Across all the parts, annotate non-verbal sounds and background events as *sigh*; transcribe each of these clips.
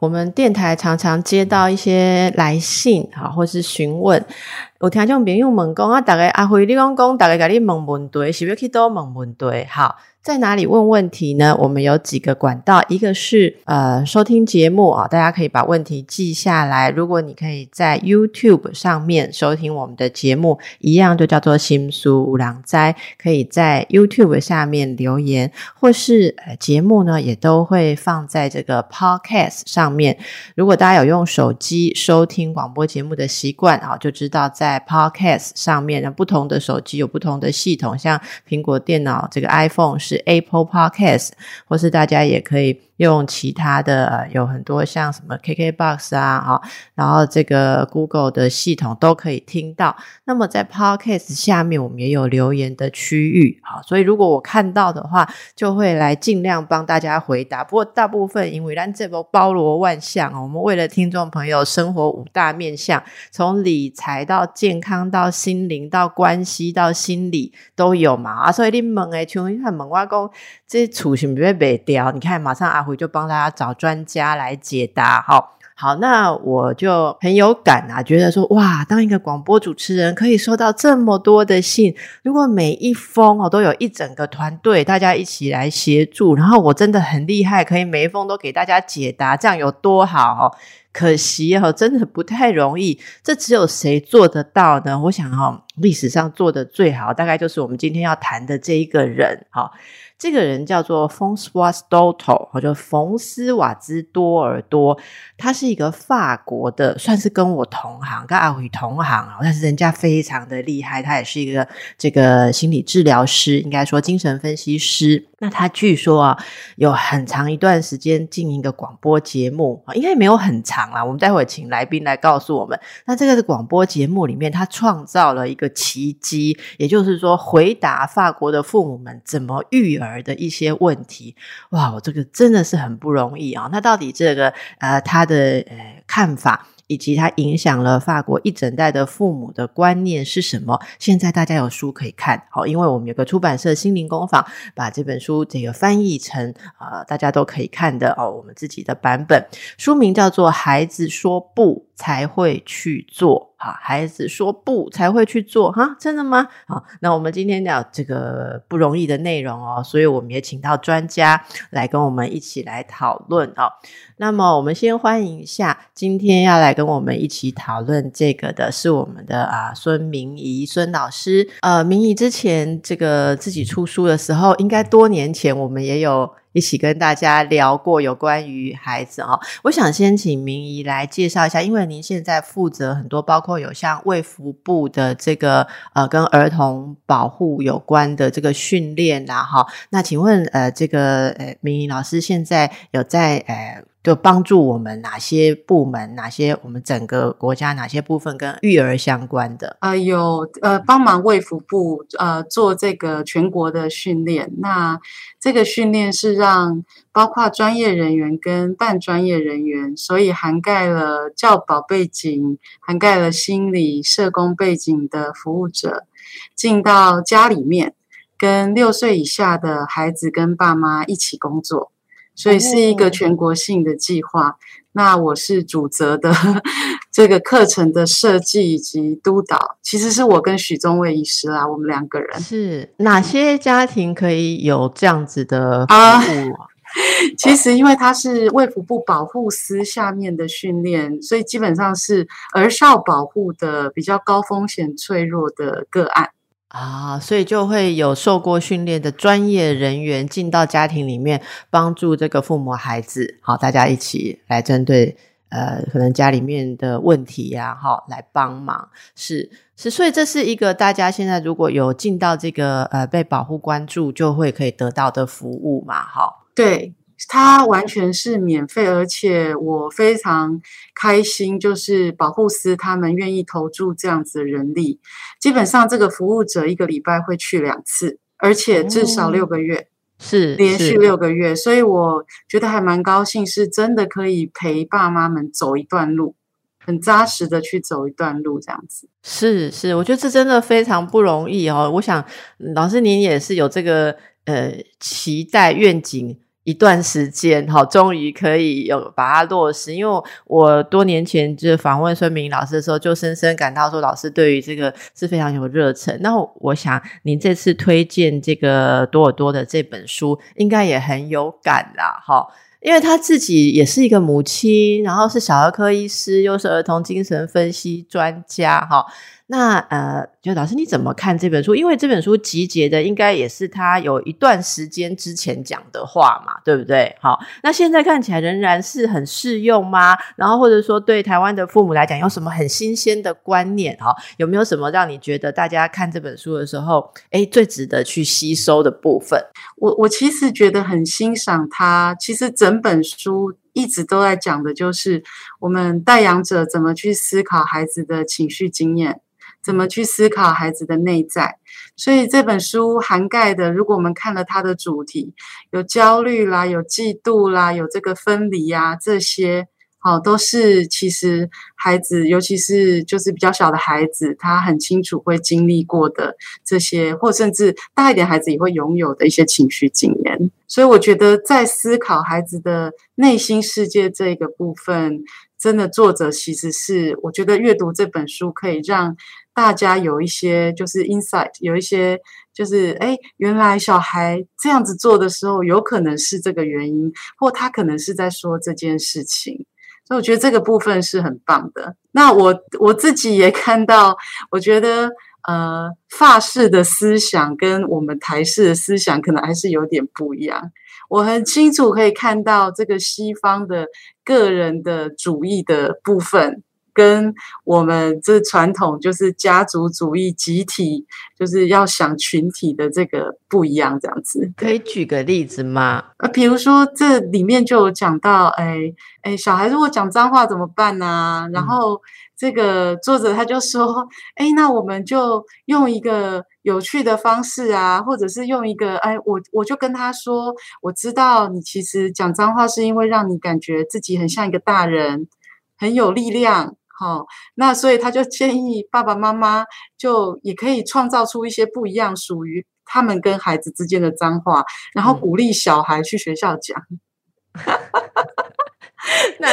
我们电台常常接到一些来信啊，或是询问，有听众朋友问讲啊，大概阿慧你讲讲，大概甲你问问题，是要去多问问题？好。在哪里问问题呢？我们有几个管道，一个是呃收听节目啊，大家可以把问题记下来。如果你可以在 YouTube 上面收听我们的节目，一样就叫做心书五郎斋，可以在 YouTube 下面留言，或是呃节目呢也都会放在这个 Podcast 上上面。如果大家有用手机收听广播节目的习惯啊，就知道在 Podcast 上面，那不同的手机有不同的系统，像苹果电脑这个 iPhone 是。Apple Podcast，或是大家也可以。用其他的呃，有很多像什么 KKBox 啊，哈，然后这个 Google 的系统都可以听到。那么在 Podcast 下面，我们也有留言的区域，好，所以如果我看到的话，就会来尽量帮大家回答。不过大部分因为咱这波包罗万象我们为了听众朋友生活五大面向，从理财到健康到心灵到关系到心理都有嘛啊，所以你问诶，像你看问我讲这储是不会被掉？你看马上阿。辉就帮大家找专家来解答，好好，那我就很有感啊，觉得说哇，当一个广播主持人可以收到这么多的信，如果每一封哦都有一整个团队大家一起来协助，然后我真的很厉害，可以每一封都给大家解答，这样有多好？可惜哦，真的不太容易，这只有谁做得到呢？我想哈，历史上做的最好，大概就是我们今天要谈的这一个人，哈。这个人叫做 François Dolto，或者冯斯瓦兹多尔多，他是一个法国的，算是跟我同行，跟阿伟同行啊。但是人家非常的厉害，他也是一个这个心理治疗师，应该说精神分析师。那他据说啊，有很长一段时间经营一个广播节目啊，应该没有很长啦。我们待会请来宾来告诉我们。那这个广播节目里面，他创造了一个奇迹，也就是说，回答法国的父母们怎么育儿儿的一些问题。哇，我这个真的是很不容易啊。那到底这个呃，他的呃看法？以及它影响了法国一整代的父母的观念是什么？现在大家有书可以看，好，因为我们有个出版社心灵工坊把这本书这个翻译成呃大家都可以看的哦，我们自己的版本，书名叫做《孩子说不才会去做》。啊，孩子说不才会去做哈，真的吗？好，那我们今天聊这个不容易的内容哦，所以我们也请到专家来跟我们一起来讨论哦。那么我们先欢迎一下，今天要来跟我们一起讨论这个的是我们的啊孙明仪孙老师。呃，明仪之前这个自己出书的时候，应该多年前我们也有。一起跟大家聊过有关于孩子哈，我想先请明仪来介绍一下，因为您现在负责很多，包括有像卫福部的这个呃跟儿童保护有关的这个训练啦哈。那请问呃这个呃明仪老师现在有在呃。就帮助我们哪些部门，哪些我们整个国家哪些部分跟育儿相关的？啊，有呃，帮忙卫福部呃做这个全国的训练。那这个训练是让包括专业人员跟半专业人员，所以涵盖了教保背景、涵盖了心理社工背景的服务者，进到家里面，跟六岁以下的孩子跟爸妈一起工作。所以是一个全国性的计划，那我是主责的 *laughs* 这个课程的设计以及督导，其实是我跟许宗卫医师啦，我们两个人。是哪些家庭可以有这样子的服务？*laughs* 其实因为它是卫福部保护司下面的训练，所以基本上是儿少保护的比较高风险脆弱的个案。啊，所以就会有受过训练的专业人员进到家庭里面，帮助这个父母孩子，好，大家一起来针对呃，可能家里面的问题呀，好，来帮忙，是是，所以这是一个大家现在如果有进到这个呃被保护关注，就会可以得到的服务嘛，好，对。它完全是免费，而且我非常开心，就是保护司他们愿意投注这样子的人力。基本上，这个服务者一个礼拜会去两次，而且至少六个月，是连续六个月。所以我觉得还蛮高兴，是真的可以陪爸妈们走一段路。很扎实的去走一段路，这样子。是是，我觉得这真的非常不容易哦。我想老师您也是有这个呃期待愿景。一段时间，哈，终于可以有把它落实。因为我多年前就访问孙明老师的时候，就深深感到说，老师对于这个是非常有热忱。那我想，您这次推荐这个多尔多的这本书，应该也很有感啦，哈，因为他自己也是一个母亲，然后是小儿科医师，又是儿童精神分析专家，哈。那呃，就老师你怎么看这本书？因为这本书集结的应该也是他有一段时间之前讲的话嘛，对不对？好，那现在看起来仍然是很适用吗？然后或者说对台湾的父母来讲，有什么很新鲜的观念？哈，有没有什么让你觉得大家看这本书的时候，哎，最值得去吸收的部分？我我其实觉得很欣赏他，其实整本书一直都在讲的就是我们带养者怎么去思考孩子的情绪经验。怎么去思考孩子的内在？所以这本书涵盖的，如果我们看了它的主题，有焦虑啦，有嫉妒啦，有这个分离呀，这些好都是其实孩子，尤其是就是比较小的孩子，他很清楚会经历过的这些，或甚至大一点孩子也会拥有的一些情绪经验。所以我觉得在思考孩子的内心世界这个部分，真的作者其实是我觉得阅读这本书可以让。大家有一些就是 insight，有一些就是哎，原来小孩这样子做的时候，有可能是这个原因，或他可能是在说这件事情，所以我觉得这个部分是很棒的。那我我自己也看到，我觉得呃，法式的思想跟我们台式的思想可能还是有点不一样。我很清楚可以看到这个西方的个人的主义的部分。跟我们这传统就是家族主义、集体就是要想群体的这个不一样，这样子可以举个例子吗？呃，比如说这里面就有讲到，哎哎，小孩如果讲脏话怎么办呢？然后这个作者他就说，哎，那我们就用一个有趣的方式啊，或者是用一个，哎，我我就跟他说，我知道你其实讲脏话是因为让你感觉自己很像一个大人，很有力量。好，那所以他就建议爸爸妈妈就也可以创造出一些不一样属于他们跟孩子之间的脏话，然后鼓励小孩去学校讲。*laughs* 那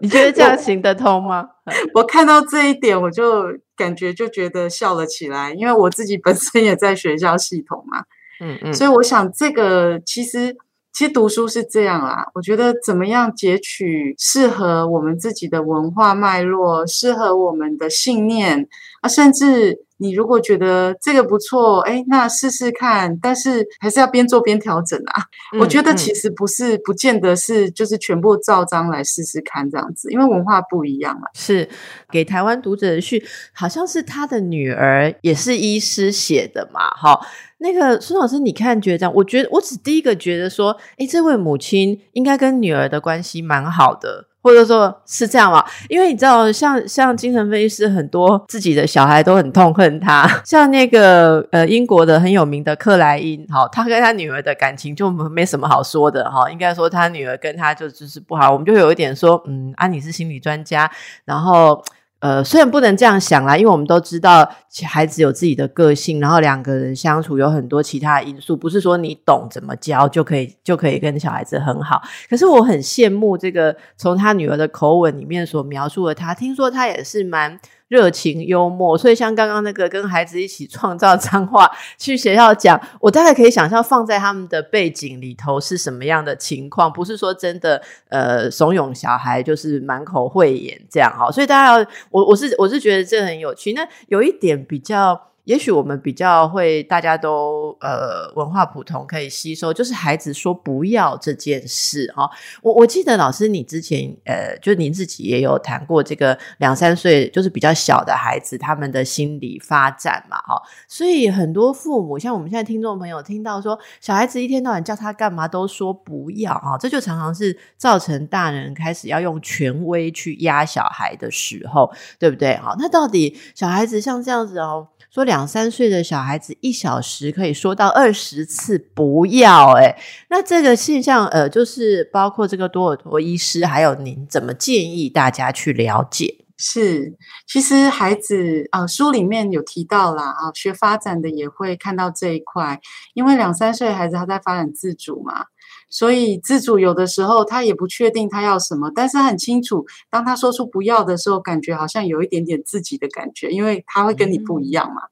你觉得这样行得通吗？*laughs* 我看到这一点，我就感觉就觉得笑了起来，因为我自己本身也在学校系统嘛，嗯嗯，所以我想这个其实。其实读书是这样啦，我觉得怎么样截取适合我们自己的文化脉络，适合我们的信念啊，甚至你如果觉得这个不错，哎，那试试看，但是还是要边做边调整啊。我觉得其实不是，不见得是就是全部照章来试试看这样子，因为文化不一样嘛。是给台湾读者的序，好像是他的女儿也是医师写的嘛，哈。那个孙老师，你看觉得这样？我觉得我只第一个觉得说，哎，这位母亲应该跟女儿的关系蛮好的，或者说是这样嘛？因为你知道，像像精神分析师很多自己的小孩都很痛恨他，*laughs* 像那个呃英国的很有名的克莱因，好，他跟他女儿的感情就没什么好说的哈。应该说他女儿跟他就就是不好，我们就有一点说，嗯，啊，你是心理专家，然后。呃，虽然不能这样想啦，因为我们都知道孩子有自己的个性，然后两个人相处有很多其他因素，不是说你懂怎么教就可以就可以跟小孩子很好。可是我很羡慕这个从他女儿的口吻里面所描述的他，听说他也是蛮。热情幽默，所以像刚刚那个跟孩子一起创造脏话去学校讲，我大概可以想象放在他们的背景里头是什么样的情况，不是说真的呃怂恿小孩就是满口慧眼这样哈，所以大家要我我是我是觉得这很有趣，那有一点比较。也许我们比较会，大家都呃文化普通，可以吸收。就是孩子说不要这件事哈，我我记得老师你之前呃，就您自己也有谈过这个两三岁就是比较小的孩子他们的心理发展嘛哈，所以很多父母像我们现在听众朋友听到说小孩子一天到晚叫他干嘛都说不要哈，这就常常是造成大人开始要用权威去压小孩的时候，对不对哈？那到底小孩子像这样子哦，说两。三岁的小孩子一小时可以说到二十次不要，诶那这个现象，呃，就是包括这个多尔托医师，还有您怎么建议大家去了解？是，其实孩子啊，书里面有提到啦，啊，学发展的也会看到这一块，因为两三岁的孩子他在发展自主嘛。所以自主有的时候他也不确定他要什么，但是他很清楚，当他说出不要的时候，感觉好像有一点点自己的感觉，因为他会跟你不一样嘛。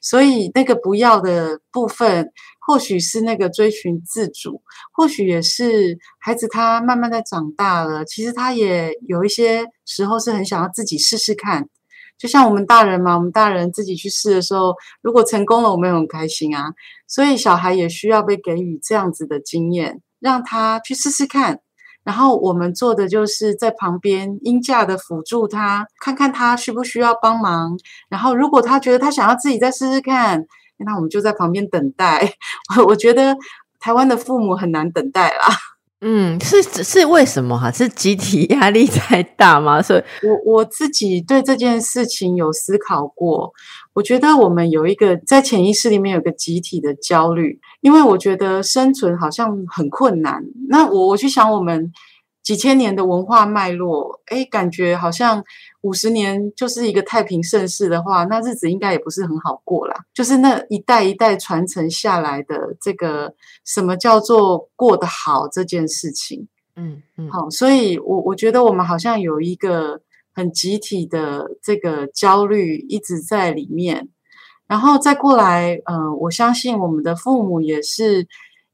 所以那个不要的部分，或许是那个追寻自主，或许也是孩子他慢慢的长大了，其实他也有一些时候是很想要自己试试看。就像我们大人嘛，我们大人自己去试的时候，如果成功了，我们也很开心啊。所以小孩也需要被给予这样子的经验。让他去试试看，然后我们做的就是在旁边音架的辅助他，看看他需不需要帮忙。然后如果他觉得他想要自己再试试看，那我们就在旁边等待。*laughs* 我我觉得台湾的父母很难等待啦。嗯，是是为什么哈？是集体压力太大吗？所以，我我自己对这件事情有思考过。我觉得我们有一个在潜意识里面有个集体的焦虑，因为我觉得生存好像很困难。那我我去想我们几千年的文化脉络，哎，感觉好像五十年就是一个太平盛世的话，那日子应该也不是很好过啦。就是那一代一代传承下来的这个什么叫做过得好这件事情，嗯嗯，好，所以我我觉得我们好像有一个。很集体的这个焦虑一直在里面，然后再过来，嗯，我相信我们的父母也是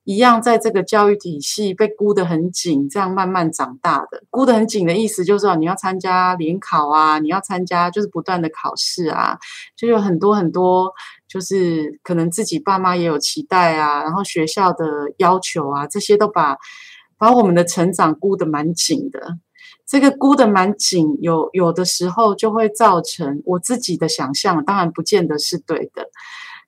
一样，在这个教育体系被箍得很紧，这样慢慢长大的。箍得很紧的意思就是说，你要参加联考啊，你要参加就是不断的考试啊，就有很多很多，就是可能自己爸妈也有期待啊，然后学校的要求啊，这些都把把我们的成长箍得蛮紧的。这个箍得蛮紧，有有的时候就会造成我自己的想象，当然不见得是对的，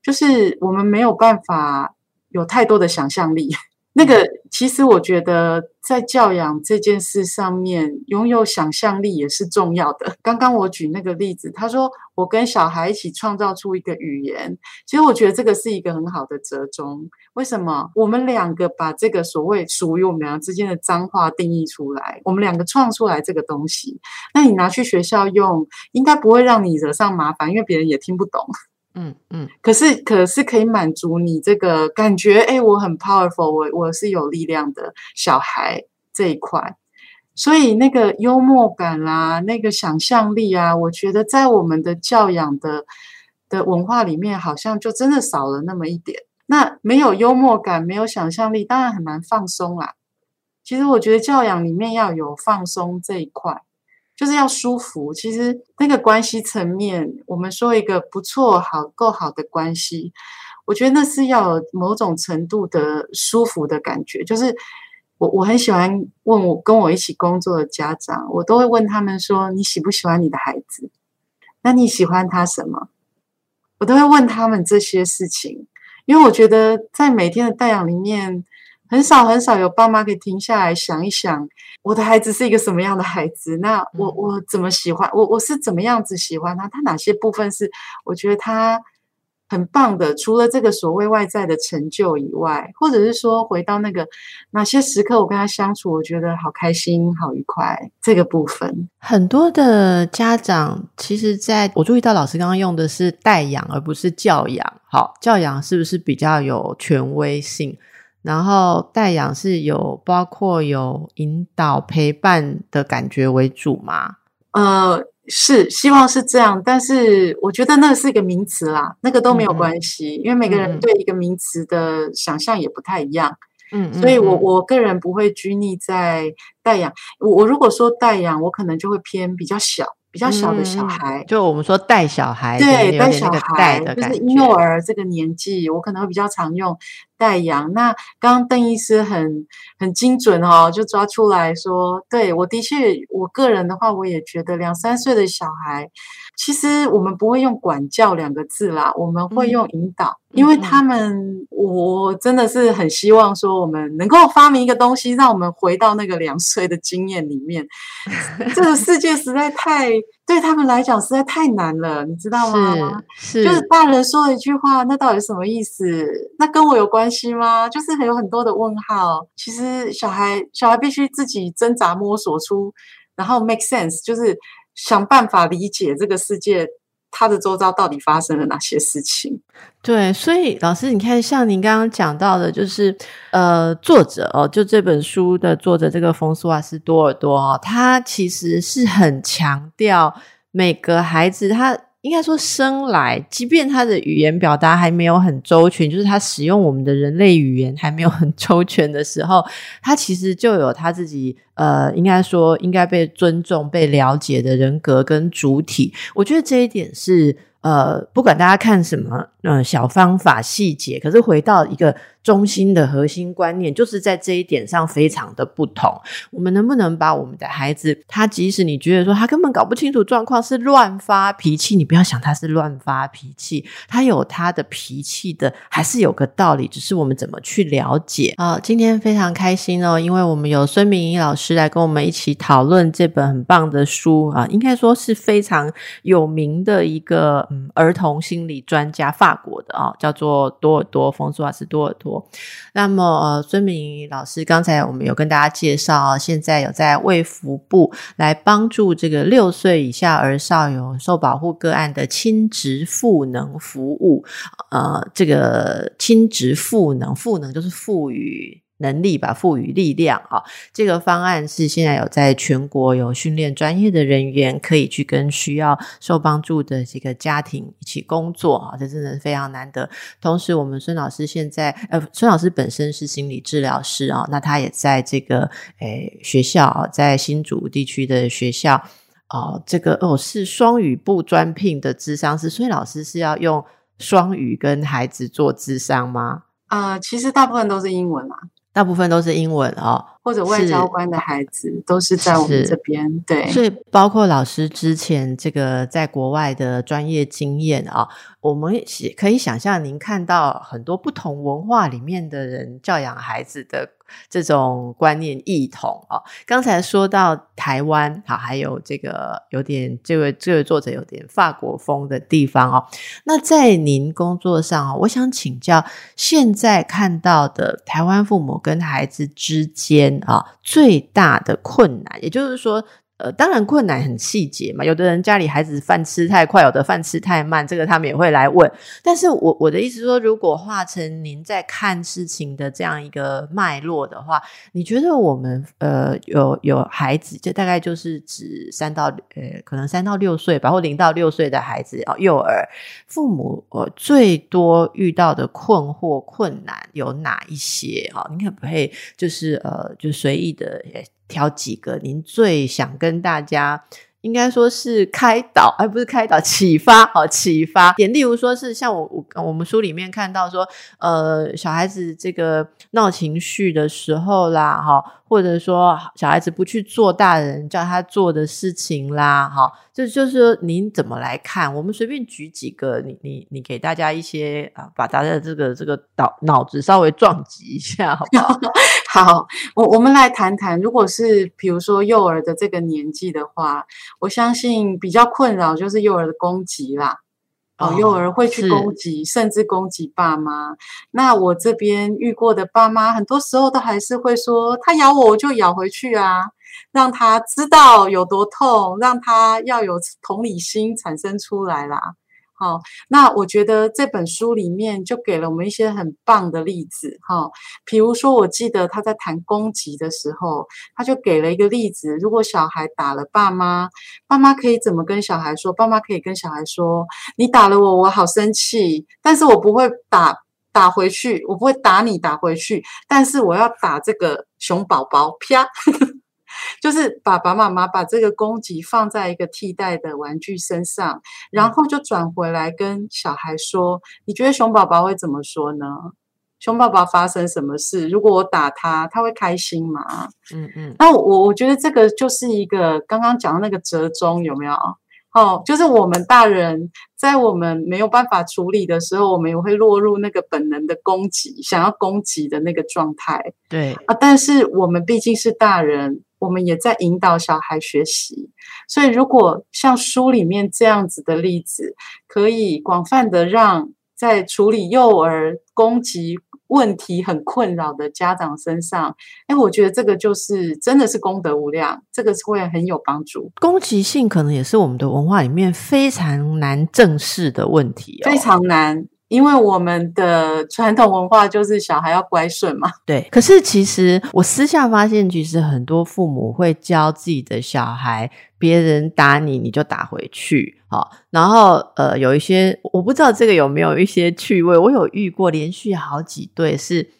就是我们没有办法有太多的想象力。那个其实我觉得在教养这件事上面，拥有想象力也是重要的。刚刚我举那个例子，他说我跟小孩一起创造出一个语言，其实我觉得这个是一个很好的折中。为什么？我们两个把这个所谓属于我们两个之间的脏话定义出来，我们两个创出来这个东西，那你拿去学校用，应该不会让你惹上麻烦，因为别人也听不懂。嗯嗯，可是可是可以满足你这个感觉，哎，我很 powerful，我我是有力量的小孩这一块，所以那个幽默感啦，那个想象力啊，我觉得在我们的教养的的文化里面，好像就真的少了那么一点。那没有幽默感，没有想象力，当然很难放松啦。其实我觉得教养里面要有放松这一块。就是要舒服。其实那个关系层面，我们说一个不错、好、够好的关系，我觉得那是要有某种程度的舒服的感觉。就是我我很喜欢问我跟我一起工作的家长，我都会问他们说：“你喜不喜欢你的孩子？那你喜欢他什么？”我都会问他们这些事情，因为我觉得在每天的带养里面。很少很少有爸妈可以停下来想一想，我的孩子是一个什么样的孩子？那我我怎么喜欢我？我是怎么样子喜欢他？他哪些部分是我觉得他很棒的？除了这个所谓外在的成就以外，或者是说回到那个哪些时刻我跟他相处，我觉得好开心、好愉快。这个部分，很多的家长其实在我注意到老师刚刚用的是代养而不是教养。好，教养是不是比较有权威性？然后代养是有包括有引导陪伴的感觉为主吗？呃，是希望是这样，但是我觉得那是一个名词啦，那个都没有关系，因为每个人对一个名词的想象也不太一样。嗯，所以我我个人不会拘泥在代养。我我如果说代养，我可能就会偏比较小。比较小的小孩，就我们说带小孩，对带小孩，就是婴幼儿这个年纪，我可能会比较常用带养。那刚刚邓医师很很精准哦，就抓出来说，对我的确，我个人的话，我也觉得两三岁的小孩，其实我们不会用管教两个字啦，我们会用引导。因为他们，我真的是很希望说，我们能够发明一个东西，让我们回到那个两岁的经验里面。这个世界实在太对他们来讲实在太难了，你知道吗？是，就是大人说一句话，那到底什么意思？那跟我有关系吗？就是还有很多的问号。其实小孩小孩必须自己挣扎摸索出，然后 make sense，就是想办法理解这个世界。他的周遭到底发生了哪些事情？对，所以老师，你看，像您刚刚讲到的，就是呃，作者哦，就这本书的作者这个冯斯瓦斯多尔多哦，他其实是很强调每个孩子他。应该说，生来，即便他的语言表达还没有很周全，就是他使用我们的人类语言还没有很周全的时候，他其实就有他自己呃，应该说应该被尊重、被了解的人格跟主体。我觉得这一点是呃，不管大家看什么。呃，小方法细节，可是回到一个中心的核心观念，就是在这一点上非常的不同。我们能不能把我们的孩子，他即使你觉得说他根本搞不清楚状况，是乱发脾气，你不要想他是乱发脾气，他有他的脾气的，还是有个道理，只是我们怎么去了解啊？今天非常开心哦，因为我们有孙明仪老师是来跟我们一起讨论这本很棒的书啊，应该说是非常有名的一个嗯儿童心理专家法。国的啊，叫做多尔多，冯苏瓦斯多尔多。那么，呃，孙明老师刚才我们有跟大家介绍啊，现在有在卫福部来帮助这个六岁以下儿少有受保护个案的亲职赋能服务。呃，这个亲职赋能，赋能就是赋予。能力吧，赋予力量啊！这个方案是现在有在全国有训练专业的人员，可以去跟需要受帮助的这个家庭一起工作啊！这真的非常难得。同时，我们孙老师现在，呃，孙老师本身是心理治疗师啊，那他也在这个诶学校啊，在新竹地区的学校哦，这个哦是双语部专聘的智商师，所以老师是要用双语跟孩子做智商吗？啊，其实大部分都是英文啊。大部分都是英文哦，或者外交官的孩子都是在我们这边。对，所以包括老师之前这个在国外的专业经验啊，我们可以想象，您看到很多不同文化里面的人教养孩子的。这种观念异同啊，刚才说到台湾，好，还有这个有点这位这位作者有点法国风的地方哦。那在您工作上我想请教，现在看到的台湾父母跟孩子之间啊，最大的困难，也就是说。呃，当然困难很细节嘛。有的人家里孩子饭吃太快，有的饭吃太慢，这个他们也会来问。但是我我的意思说，如果化成您在看事情的这样一个脉络的话，你觉得我们呃有有孩子，就大概就是指三到呃可能三到六岁吧，或零到六岁的孩子哦，幼儿父母呃最多遇到的困惑困难有哪一些啊？你可不可以就是呃就随意的挑几个您最想跟大家，应该说是开导，而不是开导，启发，好启发点。例如说是像我我我们书里面看到说，呃，小孩子这个闹情绪的时候啦，哈。或者说小孩子不去做大人叫他做的事情啦，哈，这就是说您怎么来看？我们随便举几个，你你你给大家一些啊，把大家的这个这个脑脑子稍微撞击一下，好不好？好，我我们来谈谈，如果是比如说幼儿的这个年纪的话，我相信比较困扰就是幼儿的攻击啦。哦，幼儿会去攻击，甚至攻击爸妈。那我这边遇过的爸妈，很多时候都还是会说：“他咬我，我就咬回去啊，让他知道有多痛，让他要有同理心产生出来啦。”好，那我觉得这本书里面就给了我们一些很棒的例子，哈。比如说，我记得他在谈攻击的时候，他就给了一个例子：如果小孩打了爸妈，爸妈可以怎么跟小孩说？爸妈可以跟小孩说：“你打了我，我好生气，但是我不会打打回去，我不会打你打回去，但是我要打这个熊宝宝，啪。”就是爸爸妈妈把这个攻击放在一个替代的玩具身上，然后就转回来跟小孩说：“你觉得熊宝宝会怎么说呢？熊宝宝发生什么事？如果我打他，他会开心吗？”嗯嗯。那我我觉得这个就是一个刚刚讲的那个折中，有没有？哦，就是我们大人在我们没有办法处理的时候，我们也会落入那个本能的攻击，想要攻击的那个状态。对啊，但是我们毕竟是大人。我们也在引导小孩学习。所以，如果像书里面这样子的例子，可以广泛的让在处理幼儿攻击。问题很困扰的家长身上，哎，我觉得这个就是真的是功德无量，这个是会很有帮助。攻击性可能也是我们的文化里面非常难正视的问题，非常难。因为我们的传统文化就是小孩要乖顺嘛。对，可是其实我私下发现，其实很多父母会教自己的小孩，别人打你，你就打回去。好，然后呃，有一些我不知道这个有没有一些趣味，我有遇过连续好几对是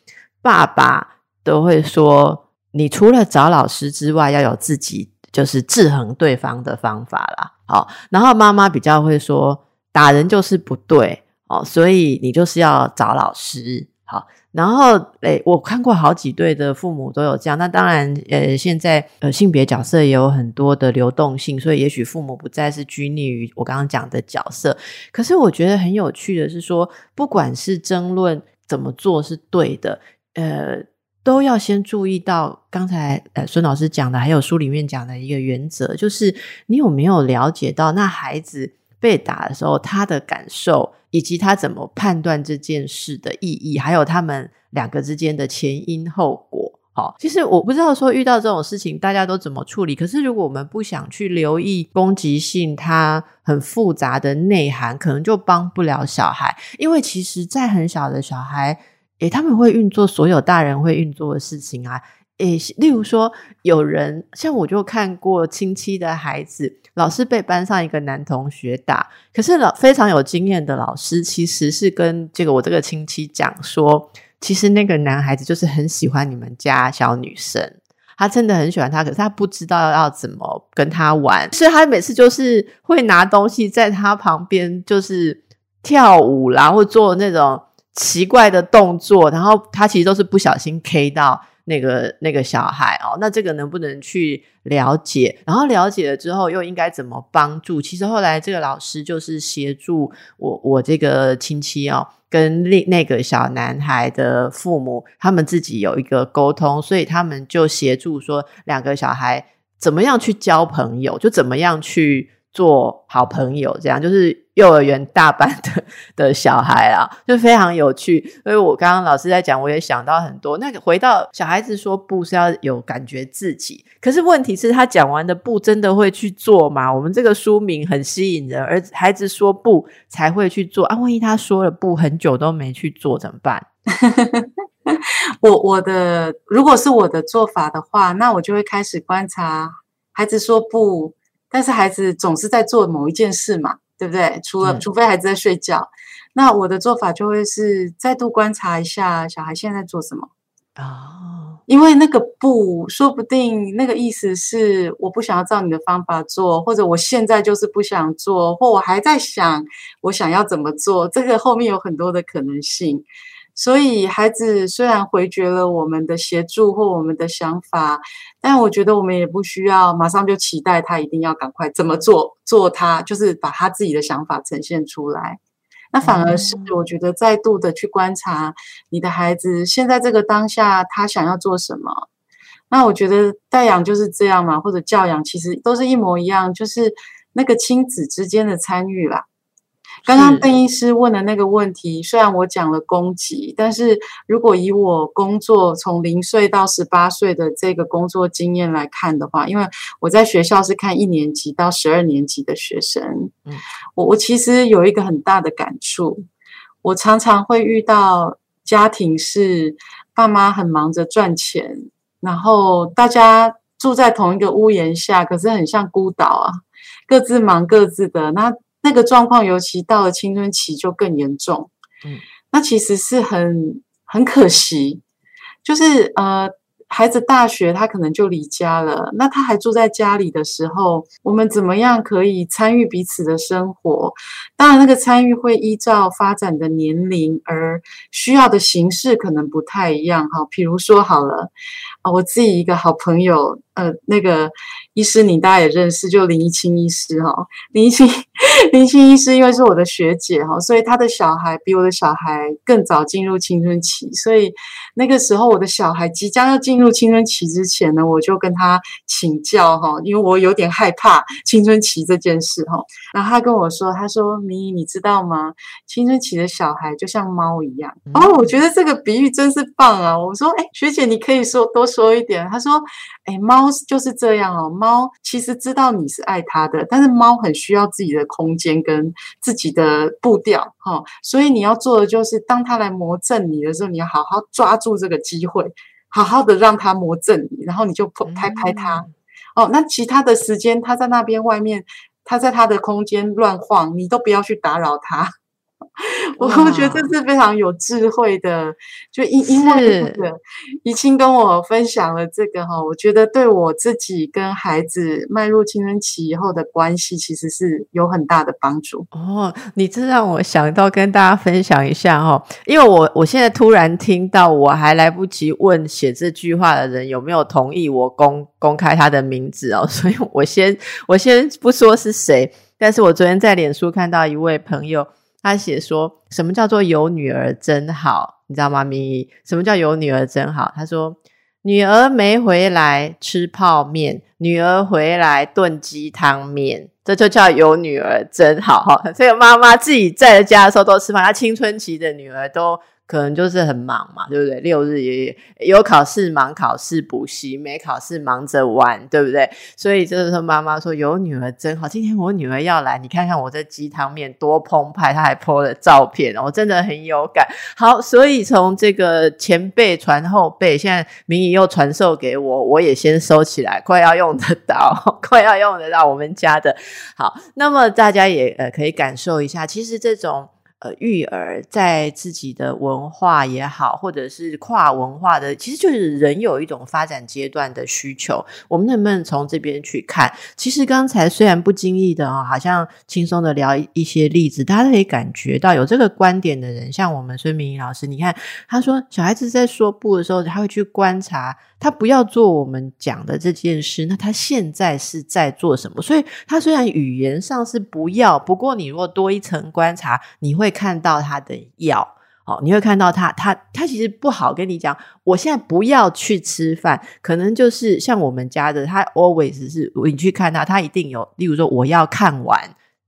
爸爸都会说，你除了找老师之外，要有自己就是制衡对方的方法啦。好，然后妈妈比较会说，打人就是不对。哦，所以你就是要找老师，好，然后诶，我看过好几对的父母都有这样。那当然，呃，现在呃性别角色也有很多的流动性，所以也许父母不再是拘泥于我刚刚讲的角色。可是我觉得很有趣的是说，不管是争论怎么做是对的，呃，都要先注意到刚才呃孙老师讲的，还有书里面讲的一个原则，就是你有没有了解到那孩子被打的时候他的感受。以及他怎么判断这件事的意义，还有他们两个之间的前因后果。好，其实我不知道说遇到这种事情大家都怎么处理。可是如果我们不想去留意攻击性，它很复杂的内涵，可能就帮不了小孩。因为其实，在很小的小孩，诶，他们会运作所有大人会运作的事情啊。诶，例如说，有人像我就看过亲戚的孩子，老是被班上一个男同学打，可是老非常有经验的老师，其实是跟这个我这个亲戚讲说，其实那个男孩子就是很喜欢你们家小女生，他真的很喜欢她，可是他不知道要怎么跟他玩，所以他每次就是会拿东西在他旁边，就是跳舞啦，或做那种奇怪的动作，然后他其实都是不小心 K 到。那个那个小孩哦，那这个能不能去了解？然后了解了之后，又应该怎么帮助？其实后来这个老师就是协助我我这个亲戚哦，跟另那个小男孩的父母，他们自己有一个沟通，所以他们就协助说两个小孩怎么样去交朋友，就怎么样去。做好朋友，这样就是幼儿园大班的的小孩啊，就非常有趣。所以我刚刚老师在讲，我也想到很多。那个回到小孩子说不是要有感觉自己，可是问题是，他讲完的不真的会去做吗？我们这个书名很吸引人，而孩子说不才会去做啊。万一他说了不很久都没去做怎么办？*laughs* 我我的如果是我的做法的话，那我就会开始观察孩子说不。但是孩子总是在做某一件事嘛，对不对？除了除非孩子在睡觉，那我的做法就会是再度观察一下小孩现在做什么哦，因为那个不说不定那个意思是我不想要照你的方法做，或者我现在就是不想做，或我还在想我想要怎么做，这个后面有很多的可能性。所以，孩子虽然回绝了我们的协助或我们的想法，但我觉得我们也不需要马上就期待他一定要赶快怎么做做，他就是把他自己的想法呈现出来。那反而是我觉得再度的去观察你的孩子现在这个当下他想要做什么。那我觉得带养就是这样嘛，或者教养其实都是一模一样，就是那个亲子之间的参与啦。刚刚邓医师问的那个问题，虽然我讲了攻击，但是如果以我工作从零岁到十八岁的这个工作经验来看的话，因为我在学校是看一年级到十二年级的学生，嗯，我我其实有一个很大的感触，我常常会遇到家庭是爸妈很忙着赚钱，然后大家住在同一个屋檐下，可是很像孤岛啊，各自忙各自的那。那个状况，尤其到了青春期就更严重。嗯，那其实是很很可惜，就是呃。孩子大学他可能就离家了，那他还住在家里的时候，我们怎么样可以参与彼此的生活？当然，那个参与会依照发展的年龄而需要的形式可能不太一样哈。比如说好了，啊，我自己一个好朋友，呃，那个医师你大家也认识，就林一清医师哈。林一清 *laughs* 林心医师因为是我的学姐哈，所以她的小孩比我的小孩更早进入青春期，所以那个时候我的小孩即将要进入青春期之前呢，我就跟他请教哈，因为我有点害怕青春期这件事哈。然后他跟我说，他说：“咪，你知道吗？青春期的小孩就像猫一样。”哦，我觉得这个比喻真是棒啊！我说：“哎，学姐，你可以说多说一点。”他说：“哎，猫就是这样哦，猫其实知道你是爱它的，但是猫很需要自己的空间跟自己的步调哈，所以你要做的就是，当它来磨蹭你的时候，你要好好抓住这个机会，好好的让他磨正你，然后你就拍拍他。哦，那其他的时间，他在那边外面。他在他的空间乱晃，你都不要去打扰他。*laughs* 我觉得这是非常有智慧的，就因因为这个怡清跟我分享了这个哈，我觉得对我自己跟孩子迈入青春期以后的关系，其实是有很大的帮助。哦，你这让我想到跟大家分享一下哈，因为我我现在突然听到，我还来不及问写这句话的人有没有同意我公公开他的名字哦，*laughs* 所以我先我先不说是谁，但是我昨天在脸书看到一位朋友。他写说什么叫做有女儿真好，你知道吗？咪，什么叫有女儿真好？他说女儿没回来吃泡面，女儿回来炖鸡汤面，这就叫有女儿真好哈。这个妈妈自己在家的时候都吃饭，她青春期的女儿都。可能就是很忙嘛，对不对？六日也有考试，忙考试补习；没考试，忙着玩，对不对？所以就是说，妈妈说有女儿真好。今天我女儿要来，你看看我这鸡汤面多澎湃，她还 po 了照片，我真的很有感。好，所以从这个前辈传后辈，现在明仪又传授给我，我也先收起来，快要用得到，*laughs* 快要用得到我们家的。好，那么大家也呃可以感受一下，其实这种。呃，育儿在自己的文化也好，或者是跨文化的，其实就是人有一种发展阶段的需求。我们能不能从这边去看？其实刚才虽然不经意的啊，好像轻松的聊一些例子，大家可以感觉到有这个观点的人，像我们孙明仪老师，你看他说小孩子在说不的时候，他会去观察。他不要做我们讲的这件事，那他现在是在做什么？所以，他虽然语言上是不要，不过你如果多一层观察，你会看到他的药。哦，你会看到他，他，他其实不好跟你讲。我现在不要去吃饭，可能就是像我们家的，他 always 是你去看他，他一定有。例如说，我要看完。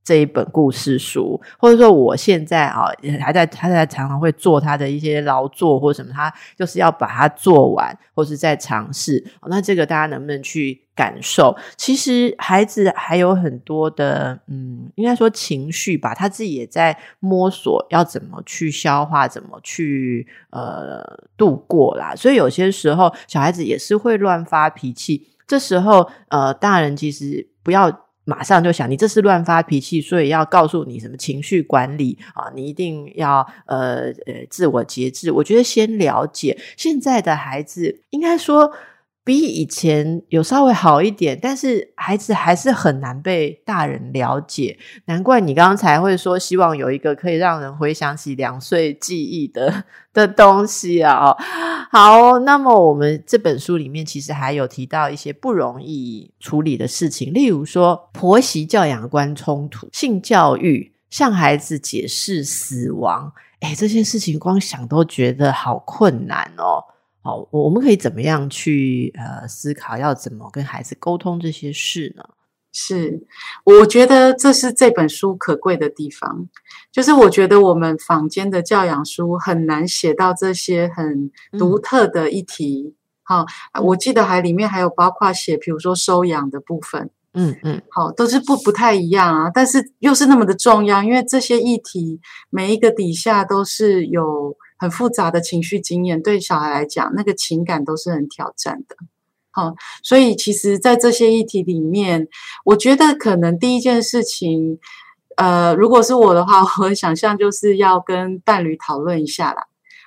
这一本故事书，或者说我现在啊还在，他在常常会做他的一些劳作或什么，他就是要把它做完，或是在尝试。那这个大家能不能去感受？其实孩子还有很多的，嗯，应该说情绪吧，他自己也在摸索要怎么去消化，怎么去呃度过啦。所以有些时候小孩子也是会乱发脾气，这时候呃大人其实不要。马上就想，你这是乱发脾气，所以要告诉你什么情绪管理啊？你一定要呃呃自我节制。我觉得先了解现在的孩子，应该说。比以前有稍微好一点，但是孩子还是很难被大人了解。难怪你刚才会说，希望有一个可以让人回想起两岁记忆的的东西啊！好，那么我们这本书里面其实还有提到一些不容易处理的事情，例如说婆媳教养观冲突、性教育、向孩子解释死亡，哎，这些事情光想都觉得好困难哦。好，我们可以怎么样去呃思考，要怎么跟孩子沟通这些事呢？是，我觉得这是这本书可贵的地方，就是我觉得我们坊间的教养书很难写到这些很独特的议题。好，我记得还里面还有包括写，比如说收养的部分，嗯嗯，好，都是不不太一样啊，但是又是那么的重要，因为这些议题每一个底下都是有。很复杂的情绪经验，对小孩来讲，那个情感都是很挑战的。好，所以其实，在这些议题里面，我觉得可能第一件事情，呃，如果是我的话，我想象就是要跟伴侣讨论一下啦。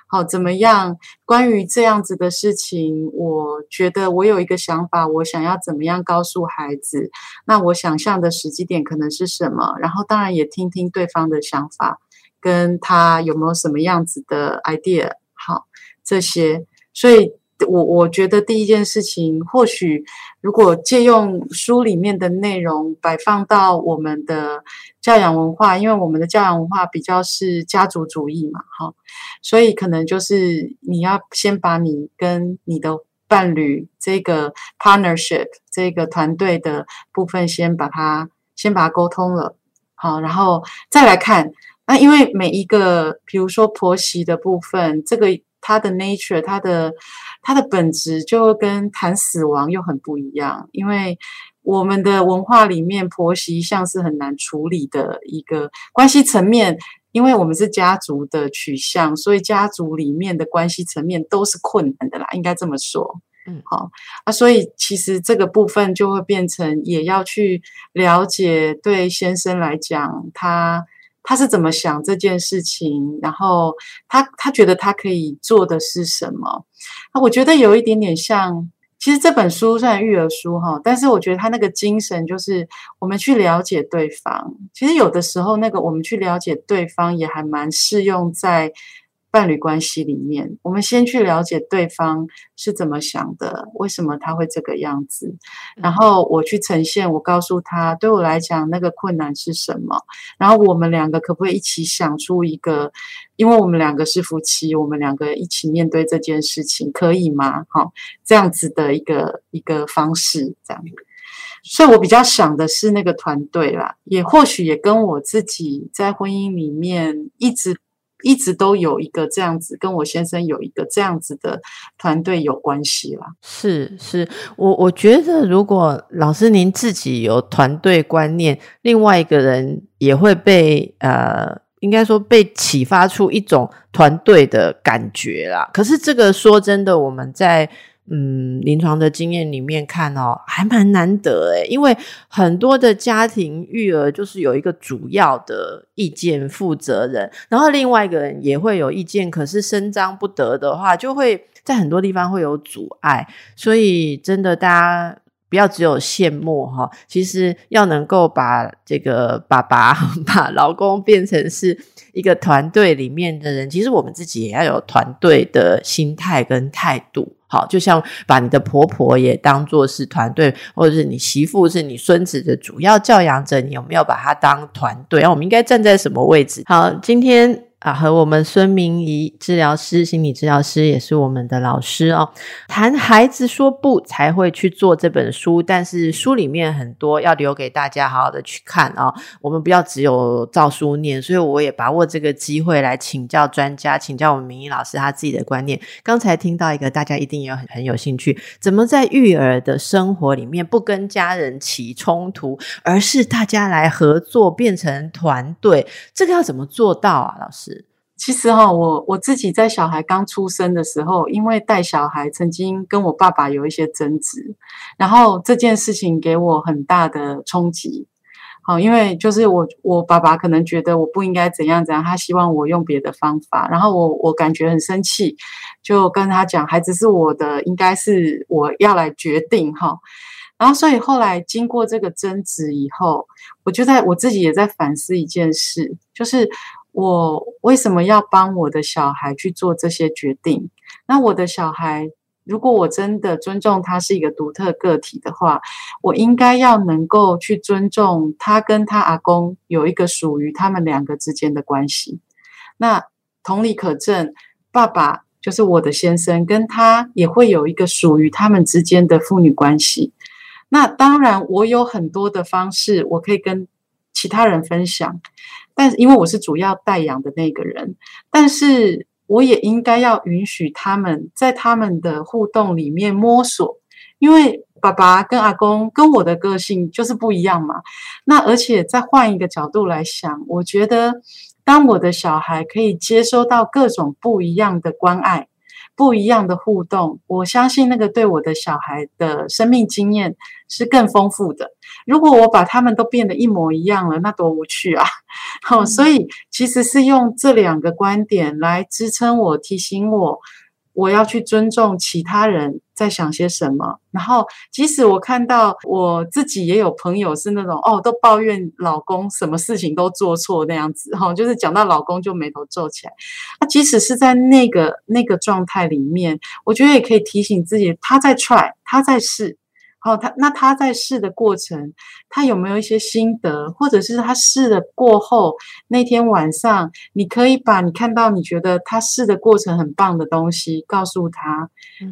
好，怎么样？关于这样子的事情，我觉得我有一个想法，我想要怎么样告诉孩子？那我想象的时机点可能是什么？然后，当然也听听对方的想法。跟他有没有什么样子的 idea？好，这些，所以我我觉得第一件事情，或许如果借用书里面的内容摆放到我们的教养文化，因为我们的教养文化比较是家族主义嘛，哈，所以可能就是你要先把你跟你的伴侣这个 partnership 这个团队的部分先把它先把它沟通了，好，然后再来看。那因为每一个，比如说婆媳的部分，这个它的 nature，它的它的本质就跟谈死亡又很不一样。因为我们的文化里面，婆媳像是很难处理的一个关系层面，因为我们是家族的取向，所以家族里面的关系层面都是困难的啦，应该这么说。嗯，好啊，所以其实这个部分就会变成也要去了解，对先生来讲，他。他是怎么想这件事情？然后他他觉得他可以做的是什么？啊，我觉得有一点点像，其实这本书算育儿书哈，但是我觉得他那个精神就是我们去了解对方。其实有的时候那个我们去了解对方也还蛮适用在。伴侣关系里面，我们先去了解对方是怎么想的，为什么他会这个样子，然后我去呈现，我告诉他，对我来讲那个困难是什么，然后我们两个可不可以一起想出一个，因为我们两个是夫妻，我们两个一起面对这件事情，可以吗？好，这样子的一个一个方式，这样，所以我比较想的是那个团队啦，也或许也跟我自己在婚姻里面一直。一直都有一个这样子，跟我先生有一个这样子的团队有关系啦。是是，我我觉得如果老师您自己有团队观念，另外一个人也会被呃，应该说被启发出一种团队的感觉啦。可是这个说真的，我们在。嗯，临床的经验里面看哦，还蛮难得诶，因为很多的家庭育儿就是有一个主要的意见负责人，然后另外一个人也会有意见，可是声张不得的话，就会在很多地方会有阻碍。所以真的，大家不要只有羡慕哈，其实要能够把这个爸爸 *laughs* 把老公变成是一个团队里面的人，其实我们自己也要有团队的心态跟态度。好，就像把你的婆婆也当做是团队，或者是你媳妇是你孙子的主要教养者，你有没有把她当团队？我们应该站在什么位置？好，今天。啊，和我们孙明仪治疗师、心理治疗师也是我们的老师哦。谈孩子说不才会去做这本书，但是书里面很多要留给大家好好的去看哦。我们不要只有照书念，所以我也把握这个机会来请教专家，请教我们明仪老师他自己的观念。刚才听到一个，大家一定也很很有兴趣，怎么在育儿的生活里面不跟家人起冲突，而是大家来合作变成团队，这个要怎么做到啊，老师？其实哈，我我自己在小孩刚出生的时候，因为带小孩，曾经跟我爸爸有一些争执，然后这件事情给我很大的冲击。好，因为就是我我爸爸可能觉得我不应该怎样怎样，他希望我用别的方法，然后我我感觉很生气，就跟他讲，孩子是我的，应该是我要来决定哈。然后所以后来经过这个争执以后，我就在我自己也在反思一件事，就是。我为什么要帮我的小孩去做这些决定？那我的小孩，如果我真的尊重他是一个独特个体的话，我应该要能够去尊重他跟他阿公有一个属于他们两个之间的关系。那同理可证，爸爸就是我的先生，跟他也会有一个属于他们之间的父女关系。那当然，我有很多的方式，我可以跟其他人分享。但是因为我是主要带养的那个人，但是我也应该要允许他们在他们的互动里面摸索，因为爸爸跟阿公跟我的个性就是不一样嘛。那而且再换一个角度来想，我觉得当我的小孩可以接收到各种不一样的关爱。不一样的互动，我相信那个对我的小孩的生命经验是更丰富的。如果我把他们都变得一模一样了，那多无趣啊！好，*laughs* 所以其实是用这两个观点来支撑我，提醒我。我要去尊重其他人在想些什么，然后即使我看到我自己也有朋友是那种哦，都抱怨老公什么事情都做错那样子，哈，*laughs* 就是讲到老公就眉头皱起来。那即使是在那个那个状态里面，我觉得也可以提醒自己，他在 try，他在试。好，他那他在试的过程，他有没有一些心得，或者是他试了过后那天晚上，你可以把你看到你觉得他试的过程很棒的东西告诉他，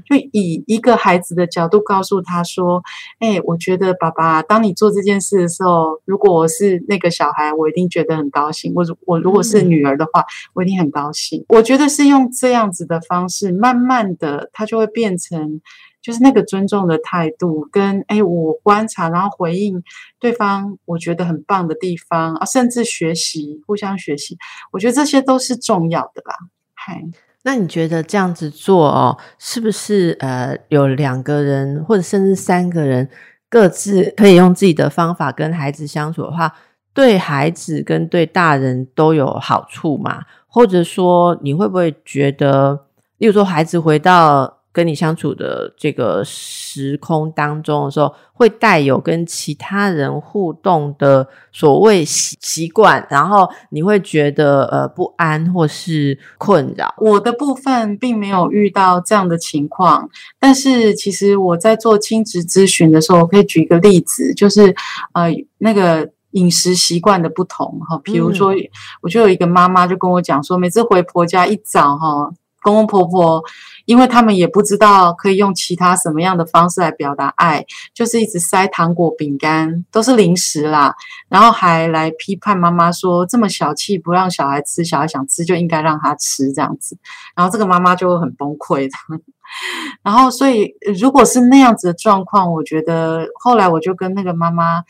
就以一个孩子的角度告诉他说：“哎，我觉得爸爸，当你做这件事的时候，如果我是那个小孩，我一定觉得很高兴。我我如果是女儿的话，我一定很高兴。我觉得是用这样子的方式，慢慢的，他就会变成。”就是那个尊重的态度，跟哎，我观察，然后回应对方，我觉得很棒的地方啊，甚至学习，互相学习，我觉得这些都是重要的啦。嗨，那你觉得这样子做哦，是不是呃，有两个人或者甚至三个人各自可以用自己的方法跟孩子相处的话，对孩子跟对大人都有好处嘛？或者说，你会不会觉得，例如说，孩子回到跟你相处的这个时空当中的时候，会带有跟其他人互动的所谓习习惯，然后你会觉得呃不安或是困扰。我的部分并没有遇到这样的情况，但是其实我在做亲子咨询的时候，我可以举一个例子，就是呃那个饮食习惯的不同哈，比如说我就有一个妈妈就跟我讲说，每次回婆家一早哈。公公婆婆，因为他们也不知道可以用其他什么样的方式来表达爱，就是一直塞糖果、饼干，都是零食啦。然后还来批判妈妈说这么小气，不让小孩吃，小孩想吃就应该让他吃这样子。然后这个妈妈就会很崩溃的。*laughs* 然后所以如果是那样子的状况，我觉得后来我就跟那个妈妈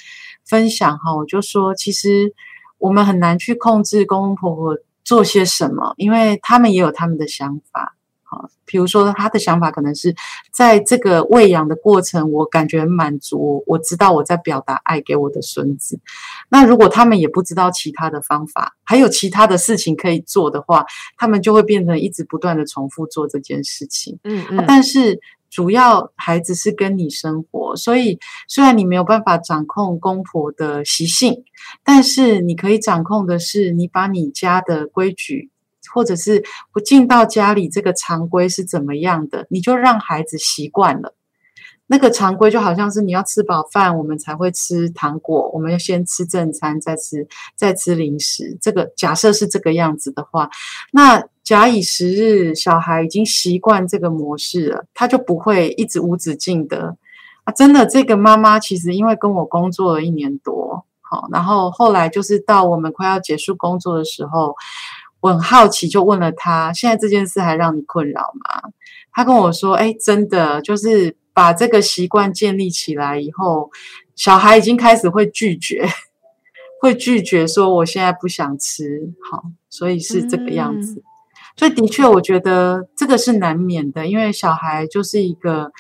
分享哈，我就说其实我们很难去控制公公婆婆。做些什么？因为他们也有他们的想法，好，比如说他的想法可能是在这个喂养的过程，我感觉满足，我知道我在表达爱给我的孙子。那如果他们也不知道其他的方法，还有其他的事情可以做的话，他们就会变成一直不断的重复做这件事情。嗯嗯，但是。主要孩子是跟你生活，所以虽然你没有办法掌控公婆的习性，但是你可以掌控的是，你把你家的规矩，或者是不进到家里这个常规是怎么样的，你就让孩子习惯了。那个常规就好像是你要吃饱饭，我们才会吃糖果，我们要先吃正餐，再吃再吃零食。这个假设是这个样子的话，那假以时日，小孩已经习惯这个模式了，他就不会一直无止境的啊！真的，这个妈妈其实因为跟我工作了一年多，好，然后后来就是到我们快要结束工作的时候，我很好奇，就问了他：现在这件事还让你困扰吗？他跟我说：哎，真的就是。把这个习惯建立起来以后，小孩已经开始会拒绝，*laughs* 会拒绝说我现在不想吃，好，所以是这个样子。所以的确，我觉得这个是难免的，因为小孩就是一个，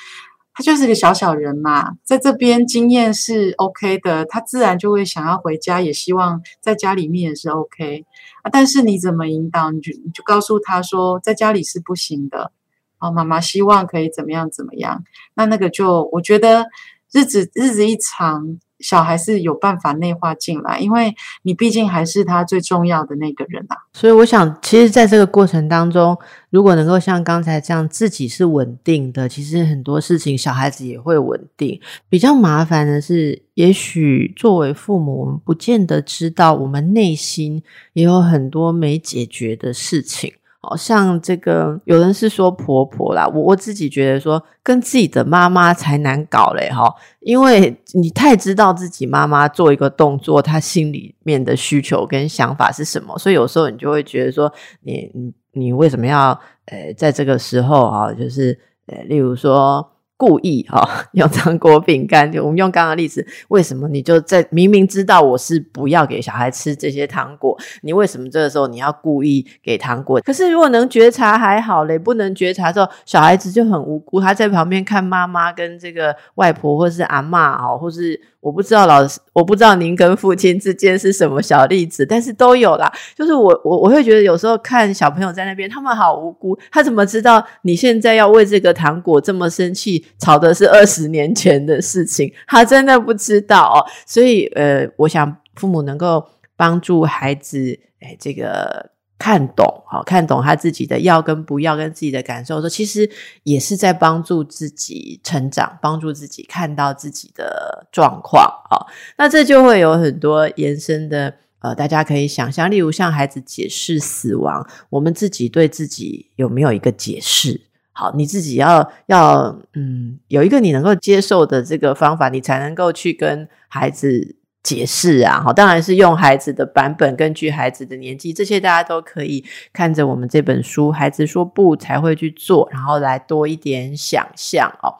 他就是个小小人嘛，在这边经验是 OK 的，他自然就会想要回家，也希望在家里面也是 OK 啊。但是你怎么引导，你就你就告诉他说，在家里是不行的。哦，妈妈希望可以怎么样怎么样？那那个就我觉得日子日子一长，小孩是有办法内化进来，因为你毕竟还是他最重要的那个人啊。所以我想，其实在这个过程当中，如果能够像刚才这样，自己是稳定的，其实很多事情小孩子也会稳定。比较麻烦的是，也许作为父母，我们不见得知道，我们内心也有很多没解决的事情。好像这个有人是说婆婆啦，我我自己觉得说跟自己的妈妈才难搞嘞哈，因为你太知道自己妈妈做一个动作，她心里面的需求跟想法是什么，所以有时候你就会觉得说，你你你为什么要呃在这个时候啊，就是呃例如说。故意哈 *laughs* 用糖果饼干，就我们用刚刚例子，为什么你就在明明知道我是不要给小孩吃这些糖果，你为什么这个时候你要故意给糖果？可是如果能觉察还好嘞，不能觉察时候，小孩子就很无辜，他在旁边看妈妈跟这个外婆或是阿妈哦，或是。我不知道老师，我不知道您跟父亲之间是什么小例子，但是都有啦。就是我我我会觉得有时候看小朋友在那边，他们好无辜，他怎么知道你现在要为这个糖果这么生气？吵的是二十年前的事情，他真的不知道哦。所以呃，我想父母能够帮助孩子，哎，这个。看懂，好看懂他自己的要跟不要，跟自己的感受，说其实也是在帮助自己成长，帮助自己看到自己的状况，好，那这就会有很多延伸的，呃，大家可以想象，例如向孩子解释死亡，我们自己对自己有没有一个解释？好，你自己要要嗯，有一个你能够接受的这个方法，你才能够去跟孩子。解释啊，好，当然是用孩子的版本，根据孩子的年纪，这些大家都可以看着我们这本书，孩子说不才会去做，然后来多一点想象哦。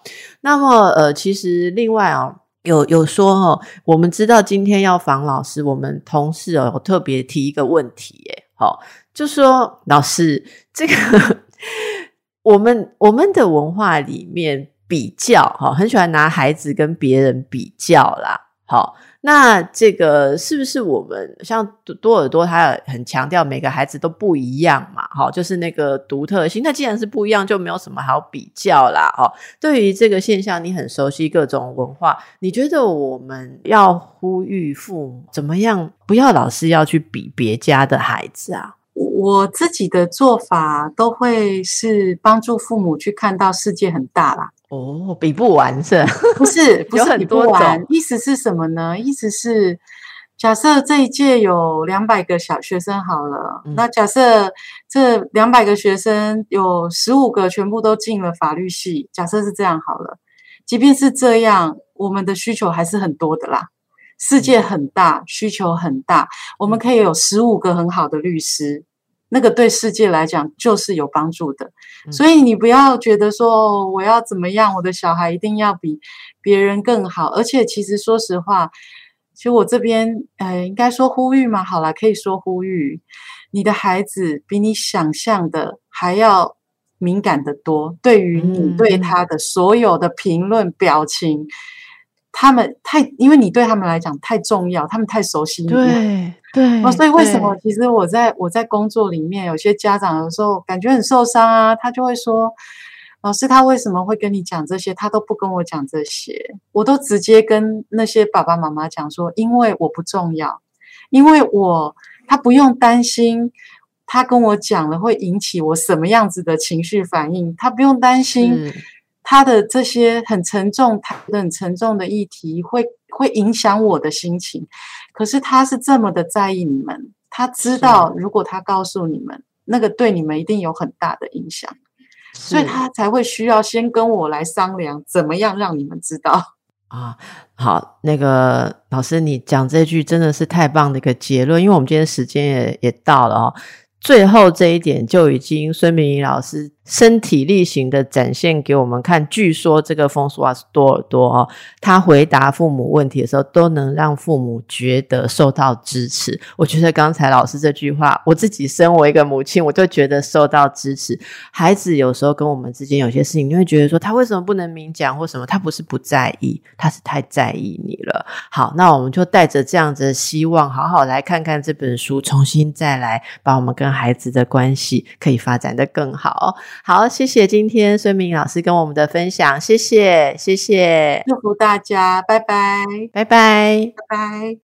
那么呃，其实另外哦，有有说哦，我们知道今天要防老师，我们同事哦特别提一个问题，耶，好，就说老师这个我们我们的文化里面比较哈，很喜欢拿孩子跟别人比较啦，好。那这个是不是我们像多尔多，他很强调每个孩子都不一样嘛？哈，就是那个独特性。那既然是不一样，就没有什么好比较啦。哦，对于这个现象，你很熟悉各种文化，你觉得我们要呼吁父母怎么样，不要老是要去比别家的孩子啊？我自己的做法都会是帮助父母去看到世界很大啦。哦，比不完是？*laughs* 不是，不是比不完。意思是什么呢？意思是，假设这一届有两百个小学生好了，那假设这两百个学生有十五个全部都进了法律系，假设是这样好了。即便是这样，我们的需求还是很多的啦。世界很大，需求很大，我们可以有十五个很好的律师。那个对世界来讲就是有帮助的，所以你不要觉得说我要怎么样，我的小孩一定要比别人更好。而且其实说实话，其实我这边呃，应该说呼吁嘛，好了，可以说呼吁，你的孩子比你想象的还要敏感的多，对于你对他的所有的评论表情。他们太，因为你对他们来讲太重要，他们太熟悉你。对对。哦，所以为什么？其实我在我在工作里面，有些家长有时候感觉很受伤啊，他就会说：“老师，他为什么会跟你讲这些？他都不跟我讲这些。”我都直接跟那些爸爸妈妈讲说：“因为我不重要，因为我他不用担心，他跟我讲了会引起我什么样子的情绪反应，他不用担心。”他的这些很沉重、很沉重的议题，会会影响我的心情。可是他是这么的在意你们，他知道如果他告诉你们，那个对你们一定有很大的影响，所以他才会需要先跟我来商量，怎么样让你们知道 *laughs* 啊。好，那个老师，你讲这句真的是太棒的一个结论，因为我们今天时间也也到了哦。最后这一点就已经孙明仪老师。身体力行的展现给我们看。据说这个风俗啊是多尔多哦，他回答父母问题的时候，都能让父母觉得受到支持。我觉得刚才老师这句话，我自己身为一个母亲，我就觉得受到支持。孩子有时候跟我们之间有些事情，你会觉得说他为什么不能明讲或什么？他不是不在意，他是太在意你了。好，那我们就带着这样子的希望，好好来看看这本书，重新再来把我们跟孩子的关系可以发展的更好。好，谢谢今天孙明老师跟我们的分享，谢谢，谢谢，祝福大家，拜拜，拜拜，拜拜。